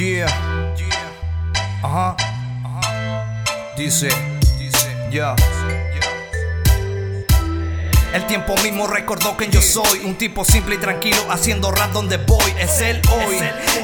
Yeah. Ajá. Dice. Ya. El tiempo mismo recordó que yo soy un tipo simple y tranquilo haciendo rap donde voy. Es él hoy,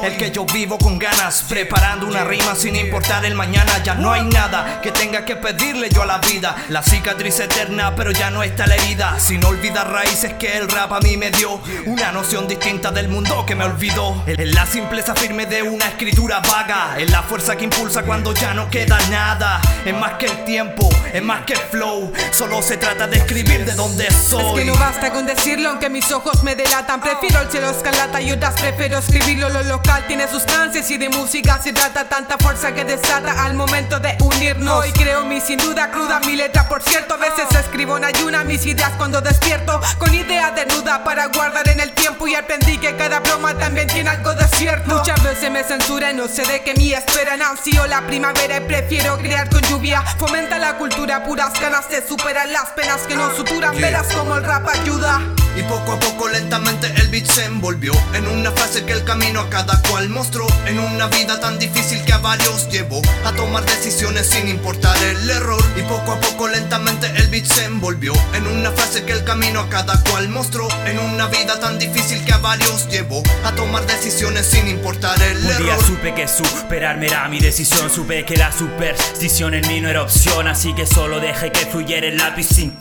el que yo vivo con ganas, preparando una rima sin importar el mañana. Ya no hay nada que tenga que pedirle yo a la vida. La cicatriz eterna, pero ya no está la herida. Sin olvidar raíces que el rap a mí me dio. Una noción distinta del mundo que me olvidó. Es la simpleza firme de una escritura vaga. Es la fuerza que impulsa cuando ya no queda nada. Es más que el tiempo, es más que el flow. Solo se trata de escribir de donde es que no basta con decirlo, aunque mis ojos me delatan. Prefiero el cielo escalata y otras prefiero escribirlo. Lo local tiene sustancias y de música se trata. Tanta fuerza que desata al momento de unirnos. Hoy creo mi sin duda cruda, mi letra, por cierto. A veces escribo en ayuna mis ideas cuando despierto. Con idea desnuda para guardar en el tiempo. Y aprendí que cada broma también tiene algo de cierto. Muchas veces me censura y no sé de qué me esperan. sido la primavera y prefiero crear con lluvia. Fomenta la cultura, puras ganas de superar las penas que nos suturan. Verás como el rap ayuda. Y poco a poco lentamente el beat se envolvió En una frase que el camino a cada cual mostró. En una vida tan difícil que a varios llevó A tomar decisiones sin importar el error. Y poco a poco lentamente el beat se envolvió En una frase que el camino a cada cual mostró. En una vida tan difícil que a varios llevó A tomar decisiones sin importar el error Un día supe que superarme era mi decisión. Supe que la superstición en mí no era opción Así que solo dejé que fluyera el lápiz sin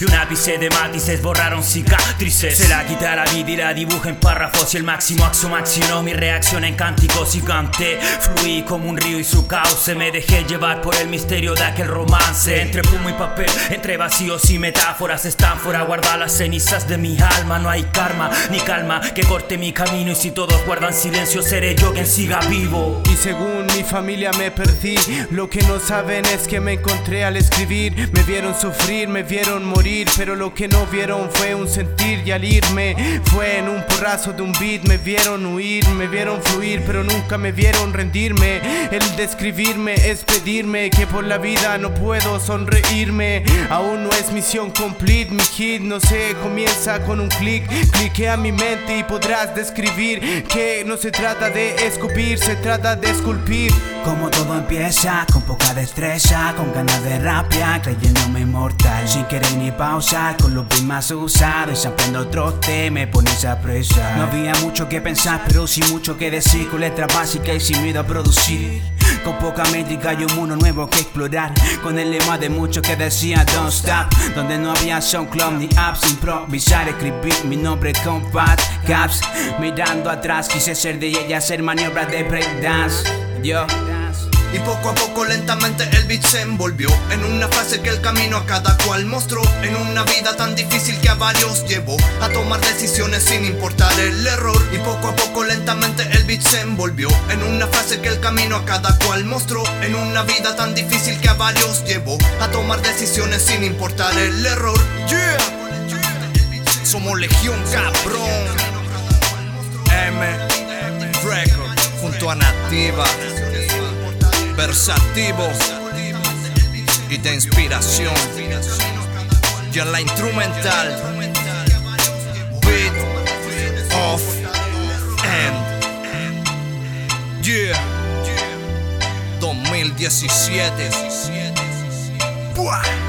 Y un ápice de matices borraron cicatrices. Se la quita la vida y la dibuja en párrafos Y el máximo axo accionó mi reacción en cánticos y canté Fluí como un río y su cauce Me dejé llevar por el misterio de aquel romance. Entre fumo y papel, entre vacíos y metáforas Están fuera guardar las cenizas de mi alma. No hay karma ni calma que corte mi camino Y si todos guardan silencio seré yo quien siga vivo. Y según mi familia me perdí Lo que no saben es que me encontré al escribir. Me vieron sufrir, me vieron morir Pero lo que no vieron fue un sentido y al irme fue en un porrazo de un beat. Me vieron huir, me vieron fluir, pero nunca me vieron rendirme. El describirme es pedirme que por la vida no puedo sonreírme. Aún no es misión complete, mi hit no se comienza con un clic. Clique a mi mente y podrás describir que no se trata de escupir, se trata de esculpir. Como todo empieza, con poca destreza, con ganas de rapia, creyéndome inmortal, sin querer ni pausar, con los beats más usados aprendo otro te me pones a presa No había mucho que pensar, pero sí mucho que decir Con letras básicas y sin miedo a producir. Con poca métrica y un mundo nuevo que explorar Con el lema de muchos que decía don't stop Donde no había SoundCloud ni apps Improvisar, escribir. Mi nombre con fat caps Mirando atrás quise ser de ella, hacer maniobras de breakdance. Yo y poco a poco lentamente el beat se envolvió En una frase que el camino a cada cual mostró. En una vida tan difícil que a varios llevó A tomar decisiones sin importar el error. Y poco a poco lentamente el beat se envolvió En una frase que el camino a cada cual mostró. En una vida tan difícil que a varios llevó A tomar decisiones sin importar el error. Yeah. Somos Legión Cabrón. M Record junto a Nativa versativo y de inspiración. Y en la instrumental, beat of end. Yeah, 2017. Buah.